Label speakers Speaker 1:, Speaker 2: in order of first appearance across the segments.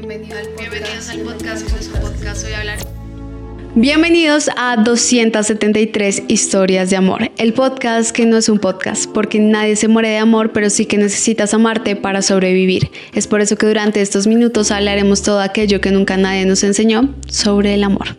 Speaker 1: Bienvenido al podcast.
Speaker 2: Bienvenidos al podcast, que no es un podcast, voy a hablar.
Speaker 1: Bienvenidos a 273 historias de amor, el podcast que no es un podcast, porque nadie se muere de amor, pero sí que necesitas amarte para sobrevivir. Es por eso que durante estos minutos hablaremos todo aquello que nunca nadie nos enseñó sobre el amor.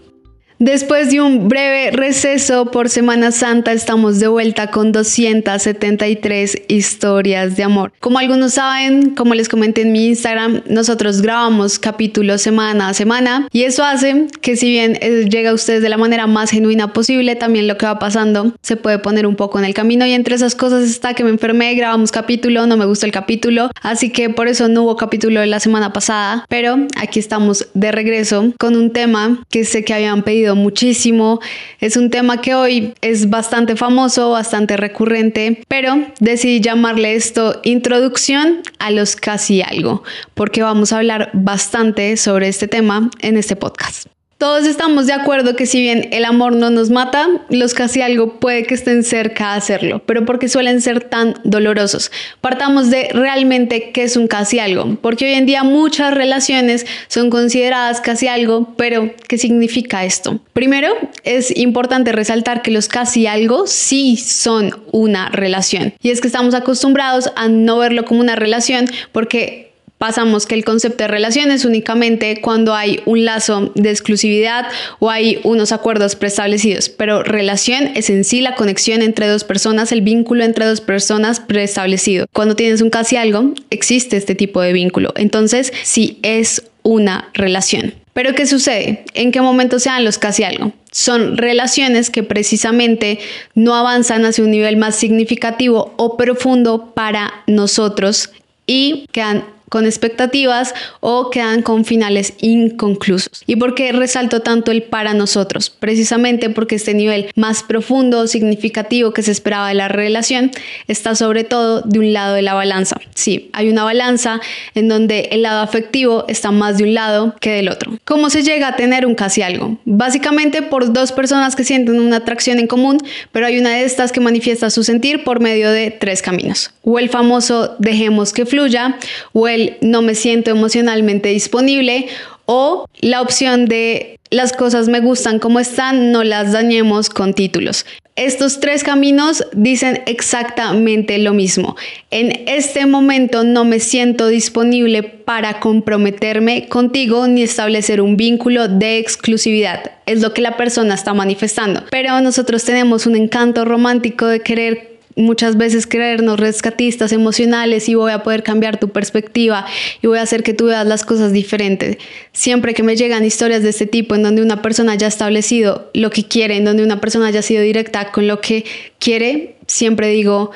Speaker 1: Después de un breve receso por Semana Santa, estamos de vuelta con 273 historias de amor. Como algunos saben, como les comenté en mi Instagram, nosotros grabamos capítulos semana a semana y eso hace que si bien eh, llega a ustedes de la manera más genuina posible, también lo que va pasando se puede poner un poco en el camino y entre esas cosas está que me enfermé, grabamos capítulo, no me gustó el capítulo, así que por eso no hubo capítulo la semana pasada, pero aquí estamos de regreso con un tema que sé que habían pedido muchísimo. Es un tema que hoy es bastante famoso, bastante recurrente, pero decidí llamarle esto introducción a los casi algo, porque vamos a hablar bastante sobre este tema en este podcast. Todos estamos de acuerdo que si bien el amor no nos mata, los casi algo puede que estén cerca a hacerlo, pero porque suelen ser tan dolorosos. Partamos de realmente qué es un casi algo, porque hoy en día muchas relaciones son consideradas casi algo, pero ¿qué significa esto? Primero, es importante resaltar que los casi algo sí son una relación, y es que estamos acostumbrados a no verlo como una relación porque pasamos que el concepto de relación es únicamente cuando hay un lazo de exclusividad o hay unos acuerdos preestablecidos, pero relación es en sí la conexión entre dos personas, el vínculo entre dos personas preestablecido. Cuando tienes un casi algo, existe este tipo de vínculo. Entonces, sí es una relación. Pero ¿qué sucede? ¿En qué momento se dan los casi algo? Son relaciones que precisamente no avanzan hacia un nivel más significativo o profundo para nosotros y quedan con expectativas o quedan con finales inconclusos. ¿Y por qué resalto tanto el para nosotros? Precisamente porque este nivel más profundo, significativo que se esperaba de la relación está sobre todo de un lado de la balanza. Sí, hay una balanza en donde el lado afectivo está más de un lado que del otro. ¿Cómo se llega a tener un casi algo? Básicamente por dos personas que sienten una atracción en común, pero hay una de estas que manifiesta su sentir por medio de tres caminos. O el famoso dejemos que fluya, o el no me siento emocionalmente disponible o la opción de las cosas me gustan como están, no las dañemos con títulos. Estos tres caminos dicen exactamente lo mismo. En este momento no me siento disponible para comprometerme contigo ni establecer un vínculo de exclusividad. Es lo que la persona está manifestando. Pero nosotros tenemos un encanto romántico de querer muchas veces creernos rescatistas emocionales y voy a poder cambiar tu perspectiva y voy a hacer que tú veas las cosas diferentes. Siempre que me llegan historias de este tipo en donde una persona ya ha establecido lo que quiere, en donde una persona ya ha sido directa con lo que quiere, siempre digo,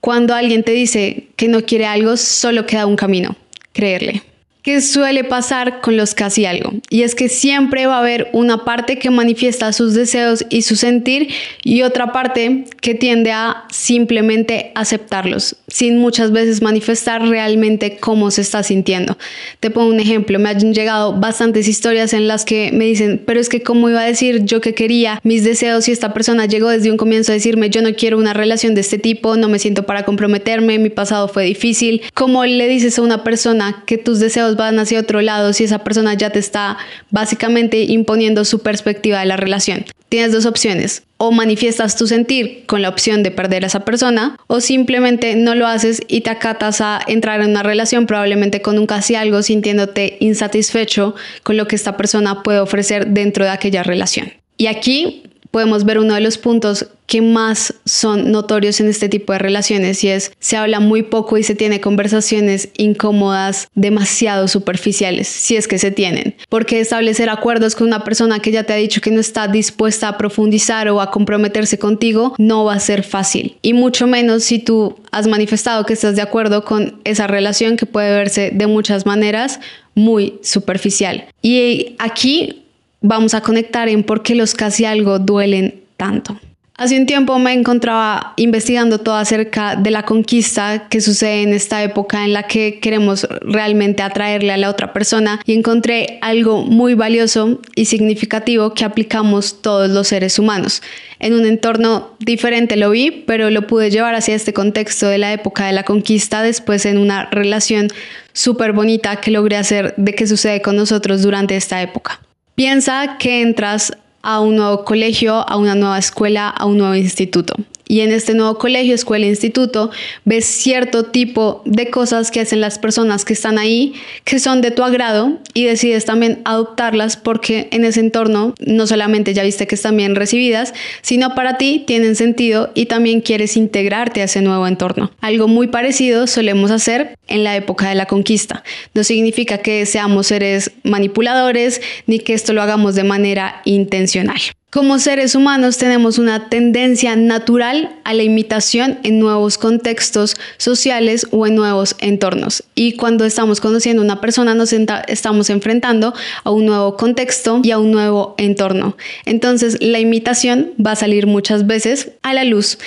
Speaker 1: cuando alguien te dice que no quiere algo, solo queda un camino, creerle. ¿Qué suele pasar con los casi algo? Y es que siempre va a haber una parte que manifiesta sus deseos y su sentir y otra parte que tiende a simplemente aceptarlos, sin muchas veces manifestar realmente cómo se está sintiendo. Te pongo un ejemplo, me han llegado bastantes historias en las que me dicen, pero es que cómo iba a decir yo que quería mis deseos y esta persona llegó desde un comienzo a decirme, yo no quiero una relación de este tipo, no me siento para comprometerme, mi pasado fue difícil. ¿Cómo le dices a una persona que tus deseos van hacia otro lado si esa persona ya te está básicamente imponiendo su perspectiva de la relación. Tienes dos opciones. O manifiestas tu sentir con la opción de perder a esa persona o simplemente no lo haces y te acatas a entrar en una relación probablemente con un casi algo sintiéndote insatisfecho con lo que esta persona puede ofrecer dentro de aquella relación. Y aquí podemos ver uno de los puntos que más son notorios en este tipo de relaciones y es se habla muy poco y se tiene conversaciones incómodas demasiado superficiales, si es que se tienen. Porque establecer acuerdos con una persona que ya te ha dicho que no está dispuesta a profundizar o a comprometerse contigo no va a ser fácil. Y mucho menos si tú has manifestado que estás de acuerdo con esa relación que puede verse de muchas maneras muy superficial. Y aquí vamos a conectar en por qué los casi algo duelen tanto. Hace un tiempo me encontraba investigando todo acerca de la conquista que sucede en esta época en la que queremos realmente atraerle a la otra persona y encontré algo muy valioso y significativo que aplicamos todos los seres humanos. En un entorno diferente lo vi, pero lo pude llevar hacia este contexto de la época de la conquista después en una relación súper bonita que logré hacer de qué sucede con nosotros durante esta época. Piensa que entras a un nuevo colegio, a una nueva escuela, a un nuevo instituto y en este nuevo colegio, escuela, instituto, ves cierto tipo de cosas que hacen las personas que están ahí, que son de tu agrado y decides también adoptarlas porque en ese entorno no solamente ya viste que están bien recibidas, sino para ti tienen sentido y también quieres integrarte a ese nuevo entorno. Algo muy parecido solemos hacer en la época de la conquista. No significa que seamos seres manipuladores ni que esto lo hagamos de manera intencional. Como seres humanos tenemos una tendencia natural a la imitación en nuevos contextos sociales o en nuevos entornos. Y cuando estamos conociendo a una persona nos estamos enfrentando a un nuevo contexto y a un nuevo entorno. Entonces la imitación va a salir muchas veces a la luz.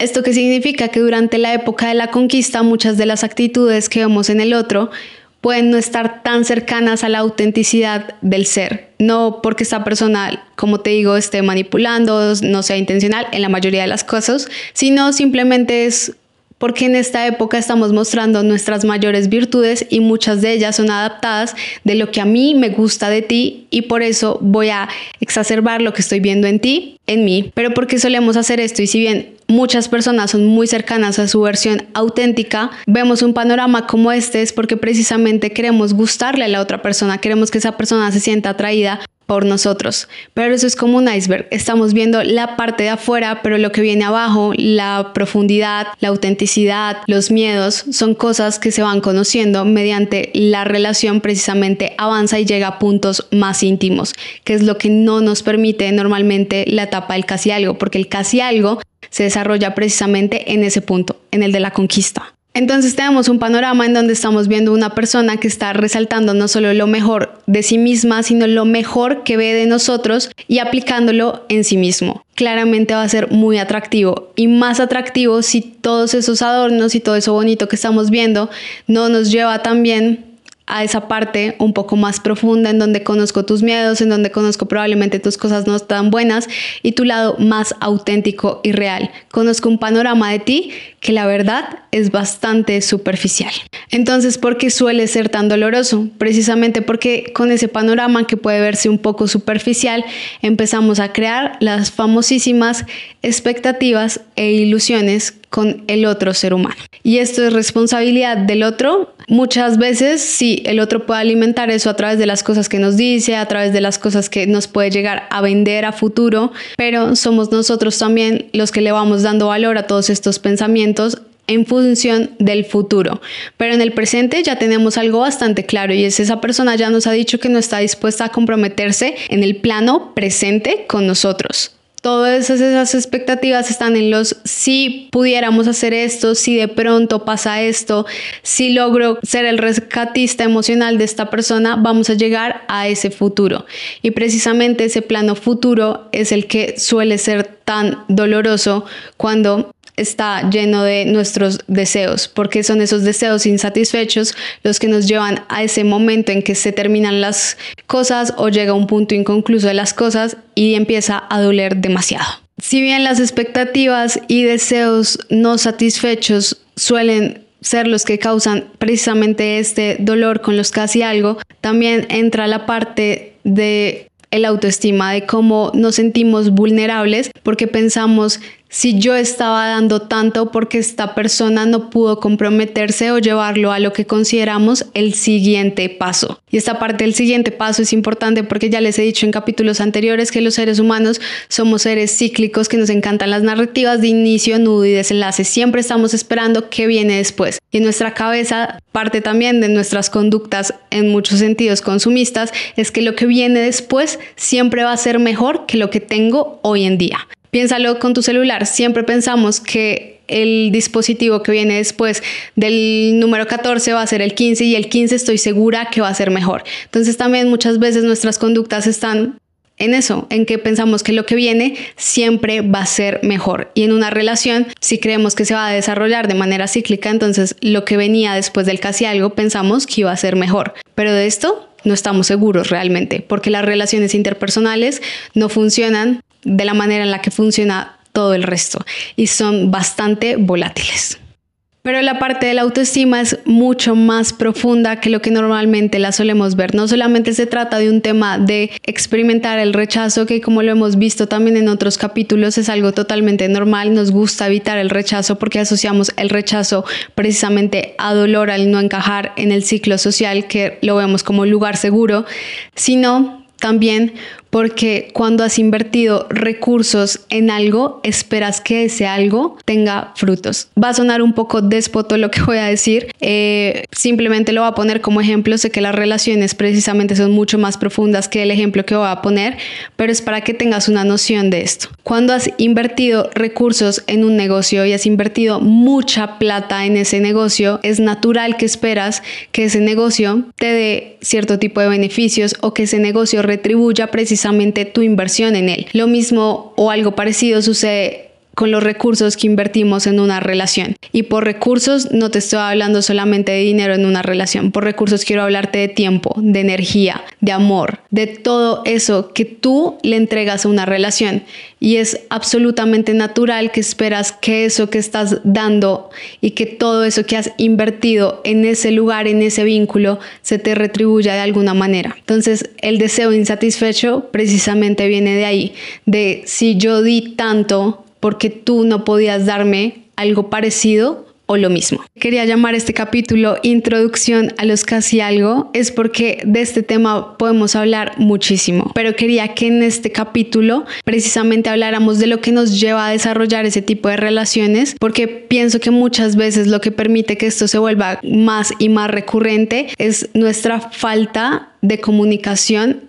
Speaker 1: ¿Esto qué significa? Que durante la época de la conquista muchas de las actitudes que vemos en el otro pueden no estar tan cercanas a la autenticidad del ser. No porque esta persona, como te digo, esté manipulando, no sea intencional en la mayoría de las cosas, sino simplemente es porque en esta época estamos mostrando nuestras mayores virtudes y muchas de ellas son adaptadas de lo que a mí me gusta de ti y por eso voy a exacerbar lo que estoy viendo en ti, en mí. Pero porque solemos hacer esto y si bien muchas personas son muy cercanas a su versión auténtica, vemos un panorama como este es porque precisamente queremos gustarle a la otra persona, queremos que esa persona se sienta atraída por nosotros. Pero eso es como un iceberg. Estamos viendo la parte de afuera, pero lo que viene abajo, la profundidad, la autenticidad, los miedos, son cosas que se van conociendo mediante la relación precisamente avanza y llega a puntos más íntimos, que es lo que no nos permite normalmente la etapa del casi algo, porque el casi algo se desarrolla precisamente en ese punto, en el de la conquista. Entonces tenemos un panorama en donde estamos viendo una persona que está resaltando no solo lo mejor de sí misma, sino lo mejor que ve de nosotros y aplicándolo en sí mismo. Claramente va a ser muy atractivo y más atractivo si todos esos adornos y todo eso bonito que estamos viendo no nos lleva también a esa parte un poco más profunda en donde conozco tus miedos, en donde conozco probablemente tus cosas no tan buenas y tu lado más auténtico y real. Conozco un panorama de ti que la verdad es bastante superficial. Entonces, ¿por qué suele ser tan doloroso? Precisamente porque con ese panorama que puede verse un poco superficial, empezamos a crear las famosísimas expectativas e ilusiones con el otro ser humano. Y esto es responsabilidad del otro. Muchas veces sí, el otro puede alimentar eso a través de las cosas que nos dice, a través de las cosas que nos puede llegar a vender a futuro, pero somos nosotros también los que le vamos dando valor a todos estos pensamientos en función del futuro. Pero en el presente ya tenemos algo bastante claro y es esa persona ya nos ha dicho que no está dispuesta a comprometerse en el plano presente con nosotros. Todas esas expectativas están en los si pudiéramos hacer esto, si de pronto pasa esto, si logro ser el rescatista emocional de esta persona, vamos a llegar a ese futuro. Y precisamente ese plano futuro es el que suele ser tan doloroso cuando está lleno de nuestros deseos, porque son esos deseos insatisfechos los que nos llevan a ese momento en que se terminan las cosas o llega un punto inconcluso de las cosas y empieza a doler demasiado. Si bien las expectativas y deseos no satisfechos suelen ser los que causan precisamente este dolor con los casi algo, también entra la parte de el autoestima, de cómo nos sentimos vulnerables porque pensamos si yo estaba dando tanto porque esta persona no pudo comprometerse o llevarlo a lo que consideramos el siguiente paso. Y esta parte del siguiente paso es importante porque ya les he dicho en capítulos anteriores que los seres humanos somos seres cíclicos que nos encantan las narrativas de inicio, nudo y desenlace. Siempre estamos esperando qué viene después. Y en nuestra cabeza, parte también de nuestras conductas en muchos sentidos consumistas, es que lo que viene después siempre va a ser mejor que lo que tengo hoy en día. Piénsalo con tu celular. Siempre pensamos que el dispositivo que viene después del número 14 va a ser el 15 y el 15 estoy segura que va a ser mejor. Entonces también muchas veces nuestras conductas están en eso, en que pensamos que lo que viene siempre va a ser mejor. Y en una relación, si creemos que se va a desarrollar de manera cíclica, entonces lo que venía después del casi algo pensamos que iba a ser mejor. Pero de esto no estamos seguros realmente, porque las relaciones interpersonales no funcionan de la manera en la que funciona todo el resto y son bastante volátiles. Pero la parte de la autoestima es mucho más profunda que lo que normalmente la solemos ver. No solamente se trata de un tema de experimentar el rechazo, que como lo hemos visto también en otros capítulos es algo totalmente normal. Nos gusta evitar el rechazo porque asociamos el rechazo precisamente a dolor al no encajar en el ciclo social, que lo vemos como lugar seguro, sino también porque cuando has invertido recursos en algo, esperas que ese algo tenga frutos. Va a sonar un poco despoto lo que voy a decir, eh, simplemente lo voy a poner como ejemplo, sé que las relaciones precisamente son mucho más profundas que el ejemplo que voy a poner, pero es para que tengas una noción de esto. Cuando has invertido recursos en un negocio y has invertido mucha plata en ese negocio, es natural que esperas que ese negocio te dé cierto tipo de beneficios o que ese negocio retribuya precisamente precisamente tu inversión en él. Lo mismo o algo parecido sucede con los recursos que invertimos en una relación. Y por recursos no te estoy hablando solamente de dinero en una relación, por recursos quiero hablarte de tiempo, de energía, de amor, de todo eso que tú le entregas a una relación. Y es absolutamente natural que esperas que eso que estás dando y que todo eso que has invertido en ese lugar, en ese vínculo, se te retribuya de alguna manera. Entonces el deseo insatisfecho precisamente viene de ahí, de si yo di tanto, porque tú no podías darme algo parecido o lo mismo. Quería llamar este capítulo Introducción a los casi algo, es porque de este tema podemos hablar muchísimo, pero quería que en este capítulo precisamente habláramos de lo que nos lleva a desarrollar ese tipo de relaciones, porque pienso que muchas veces lo que permite que esto se vuelva más y más recurrente es nuestra falta de comunicación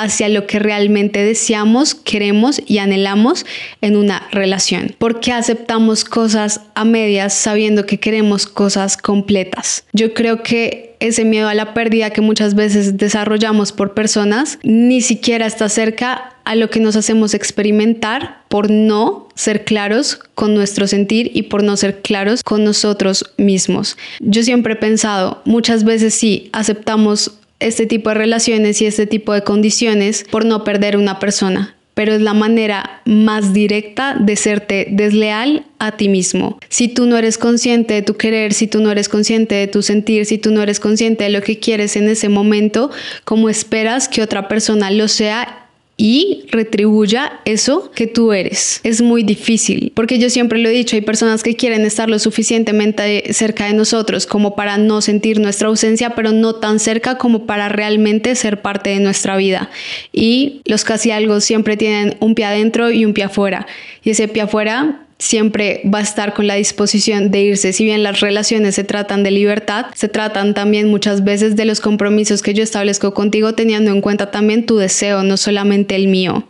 Speaker 1: hacia lo que realmente deseamos, queremos y anhelamos en una relación. Porque aceptamos cosas a medias sabiendo que queremos cosas completas. Yo creo que ese miedo a la pérdida que muchas veces desarrollamos por personas ni siquiera está cerca a lo que nos hacemos experimentar por no ser claros con nuestro sentir y por no ser claros con nosotros mismos. Yo siempre he pensado, muchas veces sí, aceptamos este tipo de relaciones y este tipo de condiciones por no perder una persona pero es la manera más directa de serte desleal a ti mismo. Si tú no eres consciente de tu querer, si tú no eres consciente de tu sentir, si tú no eres consciente de lo que quieres en ese momento, ¿cómo esperas que otra persona lo sea y retribuya eso que tú eres. Es muy difícil, porque yo siempre lo he dicho, hay personas que quieren estar lo suficientemente cerca de nosotros como para no sentir nuestra ausencia, pero no tan cerca como para realmente ser parte de nuestra vida. Y los casi algo siempre tienen un pie adentro y un pie afuera. Y ese pie afuera siempre va a estar con la disposición de irse. Si bien las relaciones se tratan de libertad, se tratan también muchas veces de los compromisos que yo establezco contigo teniendo en cuenta también tu deseo, no solamente el mío.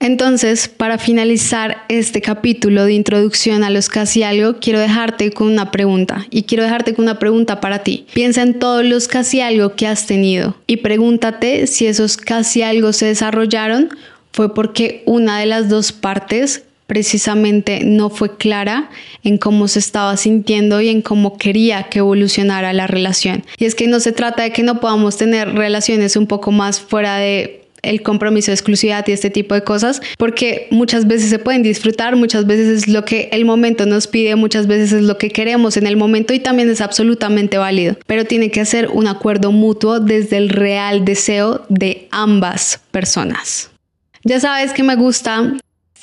Speaker 1: Entonces, para finalizar este capítulo de introducción a los casi algo, quiero dejarte con una pregunta y quiero dejarte con una pregunta para ti. Piensa en todos los casi algo que has tenido y pregúntate si esos casi algo se desarrollaron fue porque una de las dos partes precisamente no fue clara en cómo se estaba sintiendo y en cómo quería que evolucionara la relación. Y es que no se trata de que no podamos tener relaciones un poco más fuera de el compromiso de exclusividad y este tipo de cosas, porque muchas veces se pueden disfrutar, muchas veces es lo que el momento nos pide, muchas veces es lo que queremos en el momento y también es absolutamente válido, pero tiene que ser un acuerdo mutuo desde el real deseo de ambas personas. Ya sabes que me gusta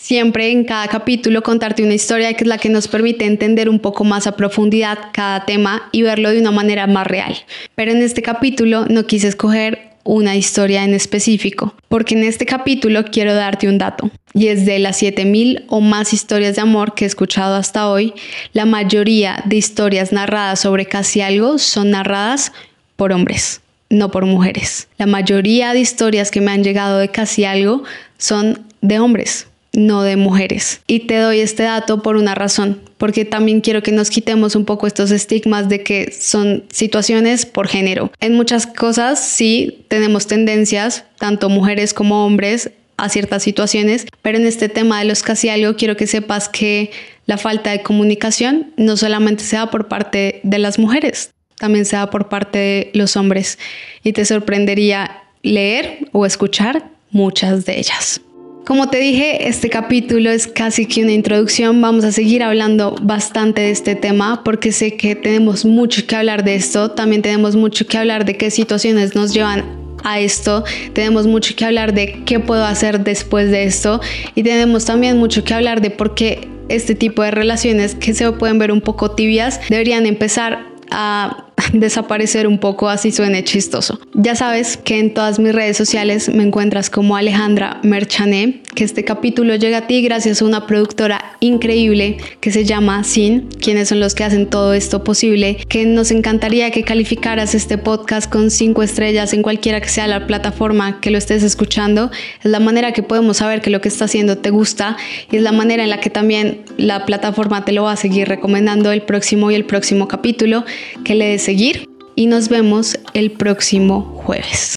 Speaker 1: siempre en cada capítulo contarte una historia que es la que nos permite entender un poco más a profundidad cada tema y verlo de una manera más real. Pero en este capítulo no quise escoger una historia en específico, porque en este capítulo quiero darte un dato, y es de las 7000 o más historias de amor que he escuchado hasta hoy, la mayoría de historias narradas sobre casi algo son narradas por hombres, no por mujeres. La mayoría de historias que me han llegado de casi algo son de hombres no de mujeres. Y te doy este dato por una razón, porque también quiero que nos quitemos un poco estos estigmas de que son situaciones por género. En muchas cosas sí tenemos tendencias, tanto mujeres como hombres, a ciertas situaciones, pero en este tema de los casi algo quiero que sepas que la falta de comunicación no solamente se da por parte de las mujeres, también se da por parte de los hombres y te sorprendería leer o escuchar muchas de ellas. Como te dije, este capítulo es casi que una introducción. Vamos a seguir hablando bastante de este tema porque sé que tenemos mucho que hablar de esto. También tenemos mucho que hablar de qué situaciones nos llevan a esto, tenemos mucho que hablar de qué puedo hacer después de esto y tenemos también mucho que hablar de por qué este tipo de relaciones que se pueden ver un poco tibias deberían empezar a desaparecer un poco así suene chistoso. Ya sabes que en todas mis redes sociales me encuentras como Alejandra Merchané, que este capítulo llega a ti gracias a una productora increíble que se llama Sin, quienes son los que hacen todo esto posible, que nos encantaría que calificaras este podcast con cinco estrellas en cualquiera que sea la plataforma que lo estés escuchando. Es la manera que podemos saber que lo que está haciendo te gusta y es la manera en la que también la plataforma te lo va a seguir recomendando el próximo y el próximo capítulo que le des seguir y nos vemos el próximo jueves.